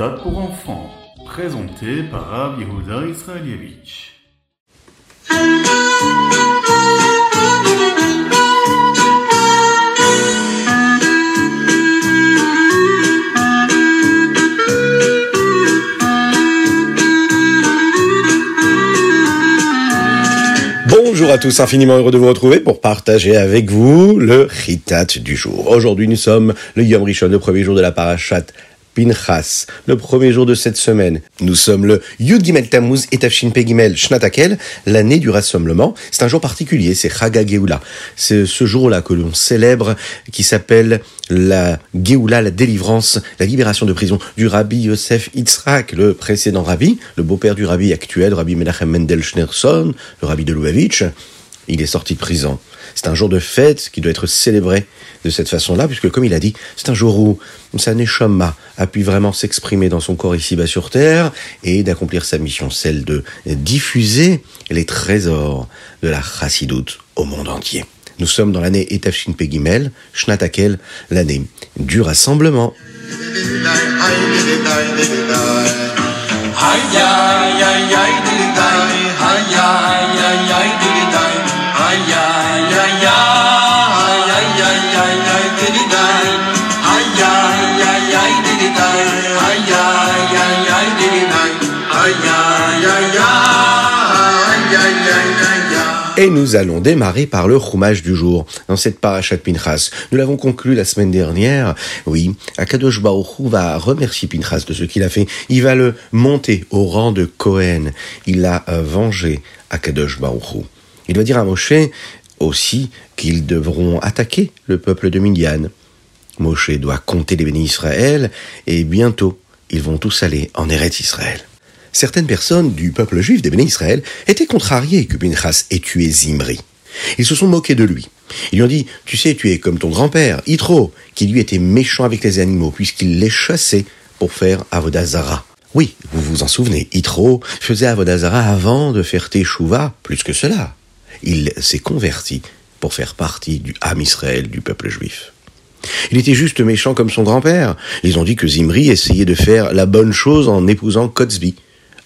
Ritat pour enfants, présenté par Rav Israelievich. Bonjour à tous, infiniment heureux de vous retrouver pour partager avec vous le Ritat du jour. Aujourd'hui, nous sommes le Yom Rishon, le premier jour de la Parashat Le premier jour de cette semaine. Nous sommes le Yud Gimel Tammuz et Tafshin Pegimel Shnatakel, l'année du rassemblement. C'est un jour particulier, c'est Chaga Geoula. C'est ce jour-là que l'on célèbre, qui s'appelle la Geoula, la délivrance, la libération de prison du Rabbi Yosef Yitzhak, le précédent Rabbi, le beau-père du Rabbi actuel, Rabbi Menachem Mendel Schneerson, le Rabbi de Lubavitch. Il est sorti de prison. C'est un jour de fête qui doit être célébré de cette façon-là, puisque comme il a dit, c'est un jour où sa neshama a pu vraiment s'exprimer dans son corps ici-bas sur terre et d'accomplir sa mission, celle de diffuser les trésors de la chassidoute au monde entier. Nous sommes dans l'année Etafshin Pegimel, Shnatakel, l'année du rassemblement. Et nous allons démarrer par le roumage du jour. Dans cette parachat Pinchas, nous l'avons conclu la semaine dernière. Oui, Akadosh Baruch va remercier Pinchas de ce qu'il a fait. Il va le monter au rang de Cohen. Il a euh, vengé Akadosh Baruch. Il va dire à Moshe aussi qu'ils devront attaquer le peuple de Midian. Moshe doit compter les bénis Israël et bientôt ils vont tous aller en Eretz Israël. Certaines personnes du peuple juif des bénis Israël étaient contrariées que Pinchas ait tué Zimri. Ils se sont moqués de lui. Ils lui ont dit, tu sais, tu es comme ton grand-père, Yitro, qui lui était méchant avec les animaux puisqu'il les chassait pour faire Avodazara. Oui, vous vous en souvenez, Yitro faisait Avodazara avant de faire Teshuvah, plus que cela. Il s'est converti pour faire partie du Ham Israël du peuple juif. Il était juste méchant comme son grand-père. Ils ont dit que Zimri essayait de faire la bonne chose en épousant Kotzbi,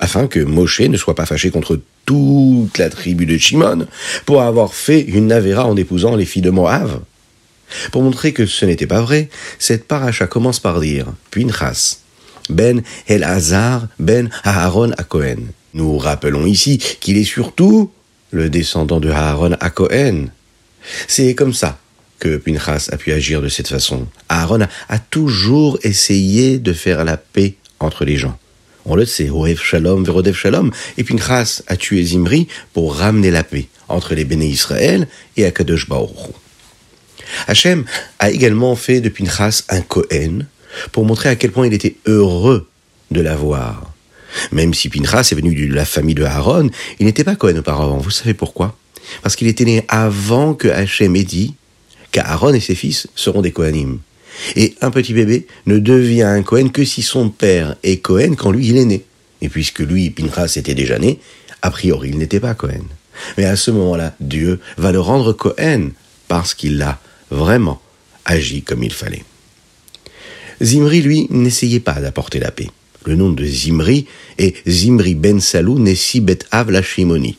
afin que Moshe ne soit pas fâché contre toute la tribu de Shimon pour avoir fait une Navera en épousant les filles de Moab. Pour montrer que ce n'était pas vrai, cette paracha commence par dire Pinchas, Ben El-Hazar, Ben Aaron à Cohen. Nous rappelons ici qu'il est surtout le descendant de Aaron à Cohen. C'est comme ça que Pinchas a pu agir de cette façon. Aaron a toujours essayé de faire la paix entre les gens. On le sait, Oev Shalom, Verodev Shalom, et Pinchas a tué Zimri pour ramener la paix entre les béné Israël et Akadosh Baruch Hachem a également fait de Pinchas un Kohen pour montrer à quel point il était heureux de l'avoir. Même si Pinchas est venu de la famille de Aaron, il n'était pas Kohen auparavant. Vous savez pourquoi? Parce qu'il était né avant que Hachem ait dit qu'Aaron et ses fils seront des Kohanim. Et un petit bébé ne devient un Cohen que si son père est Cohen quand lui il est né. Et puisque lui, Pinchas, était déjà né, a priori il n'était pas Cohen. Mais à ce moment-là, Dieu va le rendre Cohen parce qu'il a vraiment agi comme il fallait. Zimri, lui, n'essayait pas d'apporter la paix. Le nom de Zimri est Zimri ben Salou Nessi bet Av la Shimoni.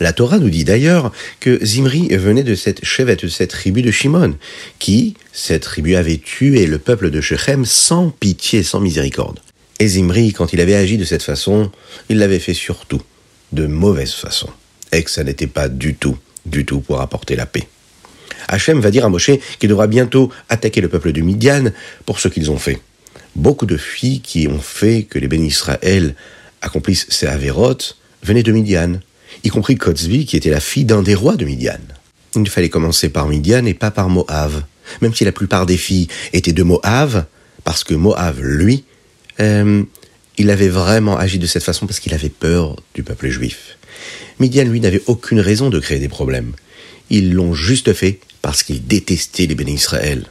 La Torah nous dit d'ailleurs que Zimri venait de cette chevette, de cette tribu de Shimon, qui, cette tribu avait tué le peuple de Shechem sans pitié, sans miséricorde. Et Zimri, quand il avait agi de cette façon, il l'avait fait surtout de mauvaise façon, et que ça n'était pas du tout, du tout pour apporter la paix. Hachem va dire à Moshe qu'il devra bientôt attaquer le peuple de Midian pour ce qu'ils ont fait. Beaucoup de filles qui ont fait que les bénis Israël accomplissent ces avérotes venaient de Midian, y compris Kotzbi, qui était la fille d'un des rois de Midian. Il fallait commencer par Midian et pas par Moab, même si la plupart des filles étaient de Moab, parce que Moab, lui, euh, il avait vraiment agi de cette façon parce qu'il avait peur du peuple juif. Midian, lui, n'avait aucune raison de créer des problèmes. Ils l'ont juste fait parce qu'ils détestaient les bénis Israël.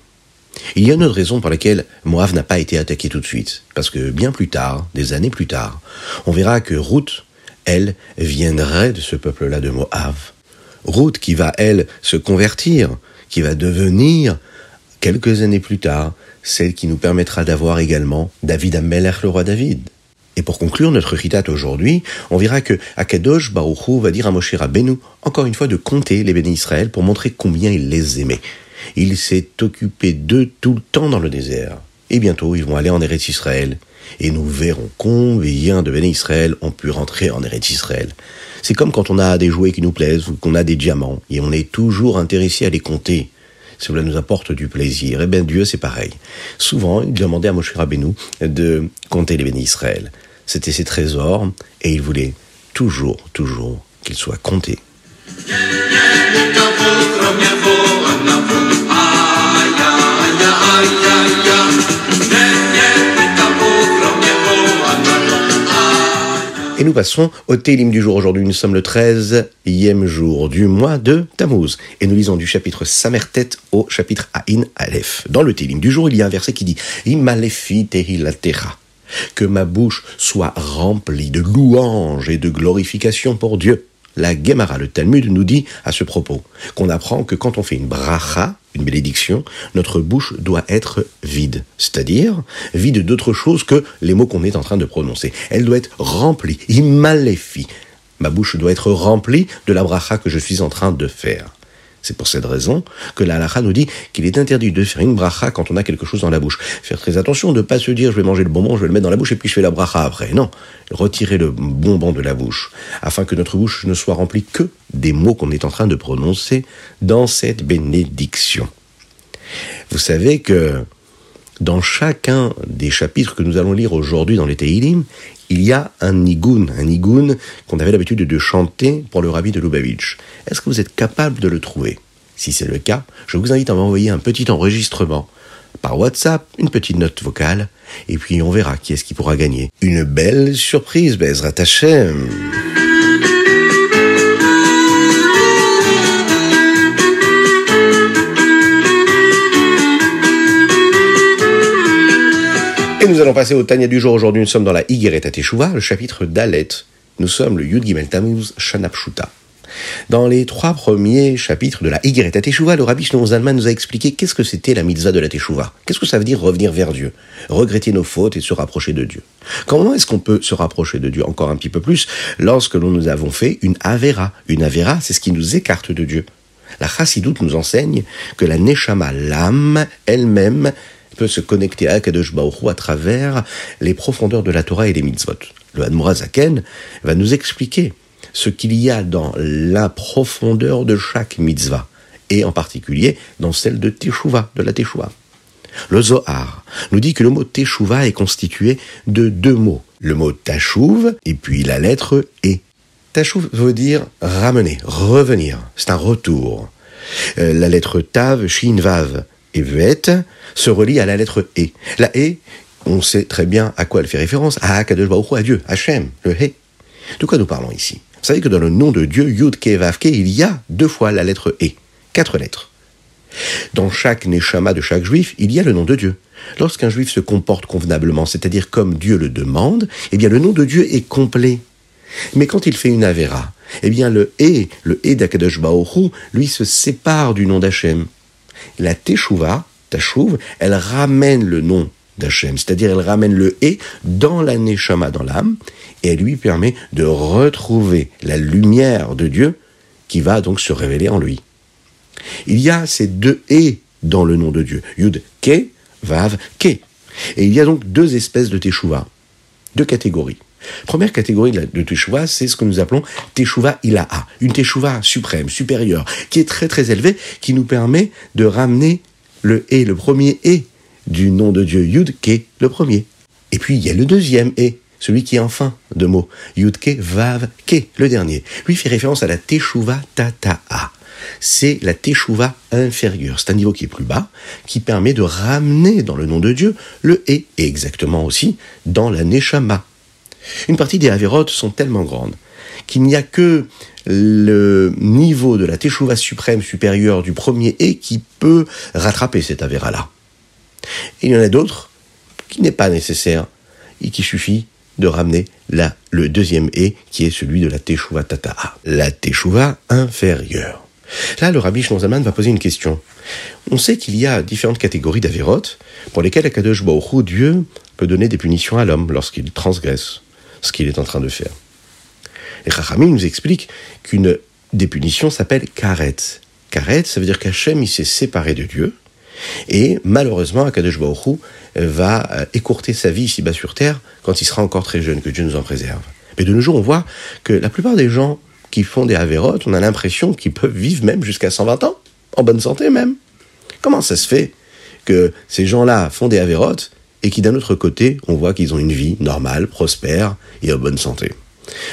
Il y a une autre raison pour laquelle Moab n'a pas été attaqué tout de suite, parce que bien plus tard, des années plus tard, on verra que Ruth elle, viendrait de ce peuple-là de Moab. Ruth qui va, elle, se convertir, qui va devenir, quelques années plus tard, celle qui nous permettra d'avoir également David Amelech, le roi David. Et pour conclure notre chitat aujourd'hui, on verra que Akadosh Baruchou va dire à Moshe Rabbeinu, encore une fois, de compter les bénis Israël pour montrer combien il les aimait. Il s'est occupé d'eux tout le temps dans le désert. Et bientôt, ils vont aller en Eretz Israël. Et nous verrons combien de bénis Israël ont pu rentrer en Eretz Israël. C'est comme quand on a des jouets qui nous plaisent ou qu'on a des diamants et on est toujours intéressé à les compter. Cela nous apporte du plaisir. Eh bien Dieu, c'est pareil. Souvent, il demandait à Moshe Rabbeinu de compter les bénis Israël. C'était ses trésors et il voulait toujours, toujours qu'ils soient comptés. Et nous passons au Télim du jour. Aujourd'hui, nous sommes le 13e jour du mois de Tammuz. Et nous lisons du chapitre Samertet au chapitre Aïn Aleph. Dans le Télim du jour, il y a un verset qui dit Imalefi tehilatera que ma bouche soit remplie de louanges et de glorification pour Dieu. La Gemara, le Talmud, nous dit à ce propos qu'on apprend que quand on fait une bracha, une bénédiction, notre bouche doit être vide, c'est-à-dire vide d'autre chose que les mots qu'on est en train de prononcer. Elle doit être remplie, immaléfi. Ma bouche doit être remplie de la bracha que je suis en train de faire. C'est pour cette raison que la nous dit qu'il est interdit de faire une bracha quand on a quelque chose dans la bouche. Faire très attention de ne pas se dire je vais manger le bonbon, je vais le mettre dans la bouche et puis je fais la bracha après. Non, retirer le bonbon de la bouche afin que notre bouche ne soit remplie que des mots qu'on est en train de prononcer dans cette bénédiction. Vous savez que dans chacun des chapitres que nous allons lire aujourd'hui dans les Teilim, il y a un nigun, un nigun qu'on avait l'habitude de chanter pour le rabbi de Lubavitch. Est-ce que vous êtes capable de le trouver? Si c'est le cas, je vous invite à m'envoyer un petit enregistrement par WhatsApp, une petite note vocale, et puis on verra qui est-ce qui pourra gagner. Une belle surprise, Bezrat Hashem nous allons passer au Tania du jour. Aujourd'hui, nous sommes dans la Higueret Teshuvah, le chapitre d'Alet. Nous sommes le Yud Gimel Shanapshuta. Dans les trois premiers chapitres de la Higueret Teshuvah, le Rabbi Shlomo Zalman nous a expliqué qu'est-ce que c'était la mitzvah de la Teshuvah. Qu'est-ce que ça veut dire revenir vers Dieu, regretter nos fautes et se rapprocher de Dieu? Comment est-ce qu'on peut se rapprocher de Dieu? Encore un petit peu plus lorsque nous avons fait une Avera Une Avera, c'est ce qui nous écarte de Dieu. La Chassidoute nous enseigne que la Neshama, l'âme elle-même, peut se connecter à Kadosh Baruch à travers les profondeurs de la Torah et les mitzvot. Le Zaken va nous expliquer ce qu'il y a dans la profondeur de chaque mitzvah, et en particulier dans celle de Teshuvah, de la Teshuvah. Le Zohar nous dit que le mot Teshuvah est constitué de deux mots. Le mot Tashuv et puis la lettre E. Tashuv veut dire ramener, revenir. C'est un retour. Euh, la lettre Tav, Shin, Vav et Vet se relie à la lettre E. La E, on sait très bien à quoi elle fait référence, à Akadosh Baruch à Dieu, Hachem, le He. De quoi nous parlons ici? Vous savez que dans le nom de Dieu, Yud Ke Vav Ke, il y a deux fois la lettre E, quatre lettres. Dans chaque Neshama de chaque juif, il y a le nom de Dieu. Lorsqu'un juif se comporte convenablement, c'est-à-dire comme Dieu le demande, eh bien le nom de Dieu est complet. Mais quand il fait une Avera, eh bien le E, le E d'Akadosh Baruch lui se sépare du nom d'Hachem. La Teshuvah, Tashuv, elle ramène le nom d'Hachem, c'est-à-dire elle ramène le E dans la Neshama, dans l'âme, et elle lui permet de retrouver la lumière de Dieu qui va donc se révéler en lui. Il y a ces deux E dans le nom de Dieu, Yud, Ke, Vav, Ke. Et il y a donc deux espèces de Teshuvah, deux catégories. Première catégorie de Teshuvah, c'est ce que nous appelons Teshuvah Ilaha, une Teshuvah suprême, supérieure, qui est très très élevée, qui nous permet de ramener le E, le premier E du nom de Dieu Yud, le premier. Et puis il y a le deuxième E, celui qui est en fin de mot, Yud, Ke, Vav, Ke, le dernier. Lui fait référence à la Teshuvah Tata'a. C'est la Teshuvah inférieure. C'est un niveau qui est plus bas, qui permet de ramener dans le nom de Dieu le E, et exactement aussi dans la Neshama, une partie des Avérotes sont tellement grandes qu'il n'y a que le niveau de la Teshuvah suprême supérieure du premier et qui peut rattraper cet Avéra-là. il y en a d'autres qui n'est pas nécessaire et qui suffit de ramener le deuxième et qui est celui de la Teshuvah Tata'a, la Teshuvah inférieure. Là, le rabbi Shlomo va poser une question. On sait qu'il y a différentes catégories d'avérotes pour lesquelles Akadosh Baruch Dieu peut donner des punitions à l'homme lorsqu'il transgresse ce qu'il est en train de faire. Et Chachamim nous explique qu'une des punitions s'appelle karet. Karet, ça veut dire qu'Hachem, s'est séparé de Dieu, et malheureusement, Akadosh Baruch va euh, écourter sa vie ici-bas sur terre quand il sera encore très jeune, que Dieu nous en préserve. Mais de nos jours, on voit que la plupart des gens qui font des avérotes, on a l'impression qu'ils peuvent vivre même jusqu'à 120 ans, en bonne santé même. Comment ça se fait que ces gens-là font des avérotes et qui d'un autre côté, on voit qu'ils ont une vie normale, prospère et en bonne santé?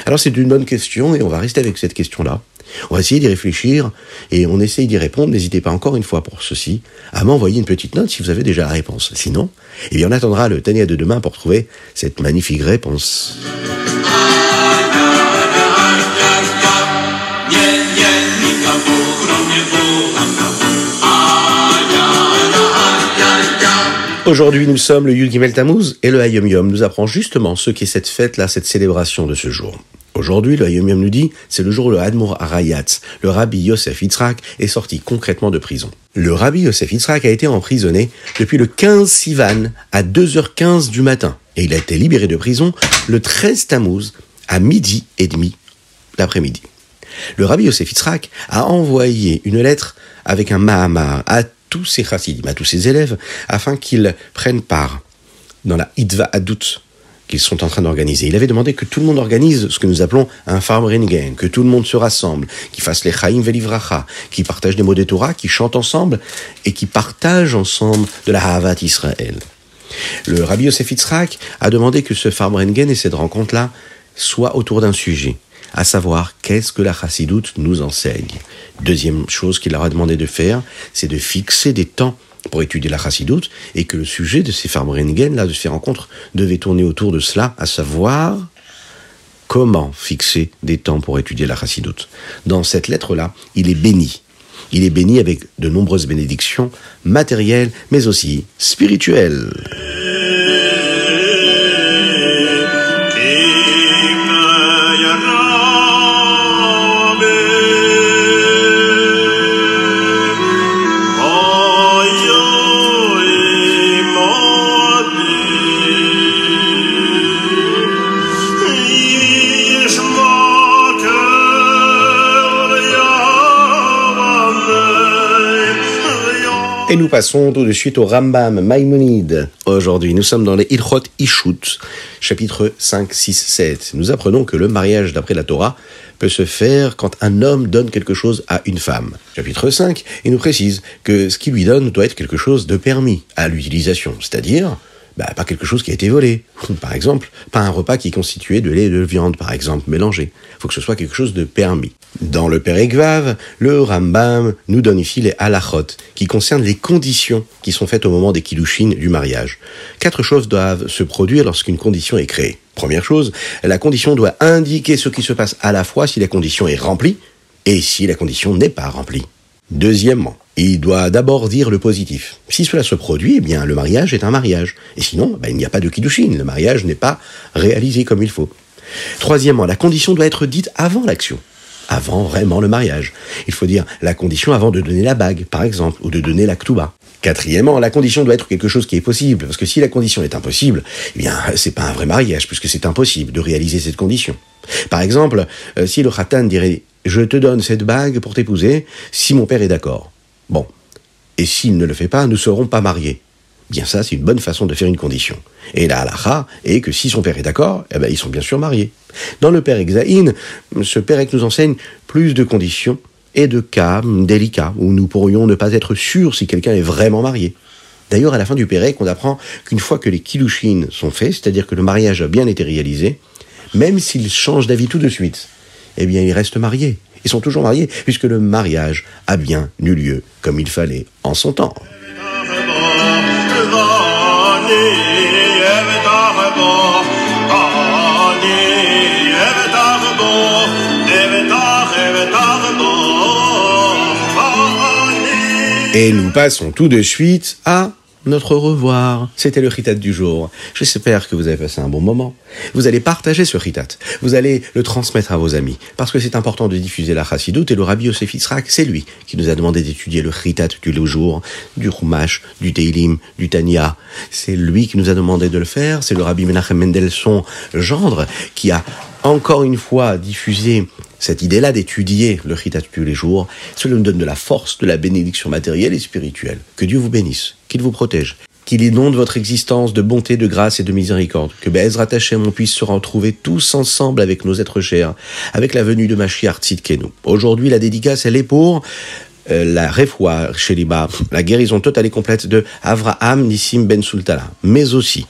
Alors c'est une bonne question et on va rester avec cette question-là. On va essayer d'y réfléchir et on essaye d'y répondre. N'hésitez pas encore une fois pour ceci à m'envoyer une petite note si vous avez déjà la réponse. Sinon, eh bien on attendra le Tania de demain pour trouver cette magnifique réponse. Aujourd'hui, nous sommes le Yud Gimel Tammuz et le Hayom Yom nous apprend justement ce qu'est cette fête-là, cette célébration de ce jour. Aujourd'hui, le Hayom Yom nous dit, c'est le jour où le Hadmour Arayat, le Rabbi Yosef Yitzhak, est sorti concrètement de prison. Le Rabbi Yosef Yitzhak a été emprisonné depuis le 15 Sivan à 2h15 du matin et il a été libéré de prison le 13 Tammuz à midi et demi l'après-midi. Le Rabbi Yosef Yitzhak a envoyé une lettre avec un Mahamar à tous ses chassidim, à tous ses élèves, afin qu'ils prennent part dans la Idva Adut qu'ils sont en train d'organiser. Il avait demandé que tout le monde organise ce que nous appelons un farm renegen, que tout le monde se rassemble, qu'ils fassent les chaim velivracha, qu'ils partagent des mots de Torah, qu'ils chantent ensemble et qu'ils partagent ensemble de la Havat Israël. Le Rabbi Yosef Yitzhak a demandé que ce farm renegen et cette rencontre-là soient autour d'un sujet à savoir qu'est-ce que la chassidoute nous enseigne. Deuxième chose qu'il leur a demandé de faire, c'est de fixer des temps pour étudier la chassidoute, et que le sujet de ces Farmringen, là, de ces rencontres, devait tourner autour de cela, à savoir comment fixer des temps pour étudier la chassidoute. Dans cette lettre-là, il est béni. Il est béni avec de nombreuses bénédictions matérielles, mais aussi spirituelles. Nous passons tout de suite au Rambam Maïmonide. Aujourd'hui, nous sommes dans les Ilchot Ishut, chapitre 5, 6, 7. Nous apprenons que le mariage d'après la Torah peut se faire quand un homme donne quelque chose à une femme. Chapitre 5, il nous précise que ce qu'il lui donne doit être quelque chose de permis à l'utilisation, c'est-à-dire bah, pas quelque chose qui a été volé. Par exemple, pas un repas qui est constitué de lait et de viande, par exemple, mélangé. Il faut que ce soit quelque chose de permis. Dans le Père le Rambam nous donne ici les halachot, qui concernent les conditions qui sont faites au moment des kiddushin du mariage. Quatre choses doivent se produire lorsqu'une condition est créée. Première chose, la condition doit indiquer ce qui se passe à la fois si la condition est remplie et si la condition n'est pas remplie. Deuxièmement, il doit d'abord dire le positif. Si cela se produit, eh bien, le mariage est un mariage. Et sinon, ben, il n'y a pas de kiddushin. Le mariage n'est pas réalisé comme il faut. Troisièmement, la condition doit être dite avant l'action. Avant vraiment le mariage. Il faut dire la condition avant de donner la bague, par exemple, ou de donner la ktuba. Quatrièmement, la condition doit être quelque chose qui est possible, parce que si la condition est impossible, eh bien, c'est pas un vrai mariage, puisque c'est impossible de réaliser cette condition. Par exemple, euh, si le khatan dirait je te donne cette bague pour t'épouser si mon père est d'accord. Bon. Et s'il ne le fait pas, nous ne serons pas mariés. Bien ça, c'est une bonne façon de faire une condition. Et la halakha est que si son père est d'accord, eh ben, ils sont bien sûr mariés. Dans le père Exaïn, ce père nous enseigne plus de conditions et de cas délicats où nous pourrions ne pas être sûrs si quelqu'un est vraiment marié. D'ailleurs, à la fin du Pérec, on apprend qu'une fois que les kilouchines sont faits, c'est-à-dire que le mariage a bien été réalisé, même s'il change d'avis tout de suite, eh bien, ils restent mariés. Ils sont toujours mariés, puisque le mariage a bien eu lieu comme il fallait en son temps. Et nous passons tout de suite à notre revoir. C'était le Ritat du jour. J'espère que vous avez passé un bon moment. Vous allez partager ce Ritat. Vous allez le transmettre à vos amis. Parce que c'est important de diffuser la chassidoute et le Rabbi Yosef Yitzhak, c'est lui qui nous a demandé d'étudier le Ritat du jour, du Chumash, du Teilim, du Tania. C'est lui qui nous a demandé de le faire. C'est le Rabbi Menachem Mendelssohn, gendre, qui a encore une fois diffusé cette idée-là d'étudier le Ritat tous les jours, cela nous donne de la force, de la bénédiction matérielle et spirituelle. Que Dieu vous bénisse, qu'il vous protège, qu'il inonde votre existence de bonté, de grâce et de miséricorde. Que Be'ezrat Hashem, on puisse se retrouver tous ensemble avec nos êtres chers, avec la venue de Mashiach Tzidkenu. Aujourd'hui, la dédicace, elle est pour euh, la refoua chez la guérison totale et complète de Avraham Nissim Ben Sultana, mais aussi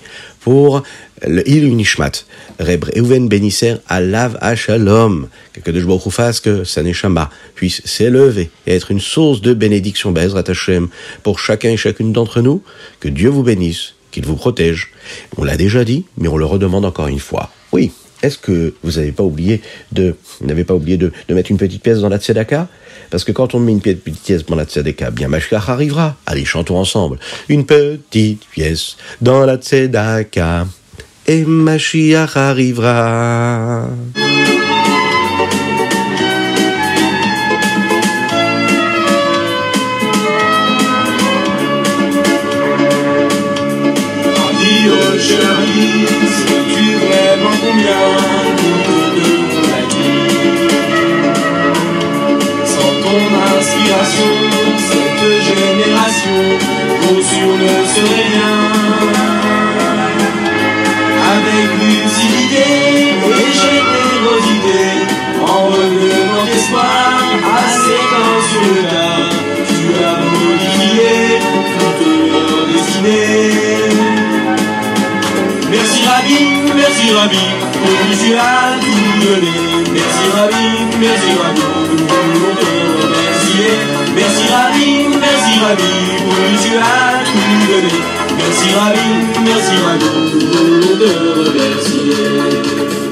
pour le Ilu Nishmat, Rebre Euven Benisser Alav Shalom, que de Baruch fasse que puisse s'élever et être une source de bénédiction Bezrat Hashem pour chacun et chacune d'entre nous, que Dieu vous bénisse, qu'il vous protège. On l'a déjà dit, mais on le redemande encore une fois. Oui, est-ce que vous n'avez pas oublié de, mettre une petite pièce dans la tzedaka? Parce que quand on met une petite pièce dans la tzedaka, bien Mashiach arrivera. Allez, chantons ensemble. Une petite pièce dans la tzedaka et Mashiach arrivera. chérie, Ton inspiration, cette génération, sûr ne serait rien. Avec lucidité et générosité, en revenant d'espoir à certains sur le tas, tu as modifié toute leur destinée. Merci Rabbi, merci Rabbi, pour que tu as tout donné. Merci Rabbi, merci Rabbi, merci Rabbi, pour que tu as tout donné. Merci Rabbi, merci Rabbi, nous voulons te remercier.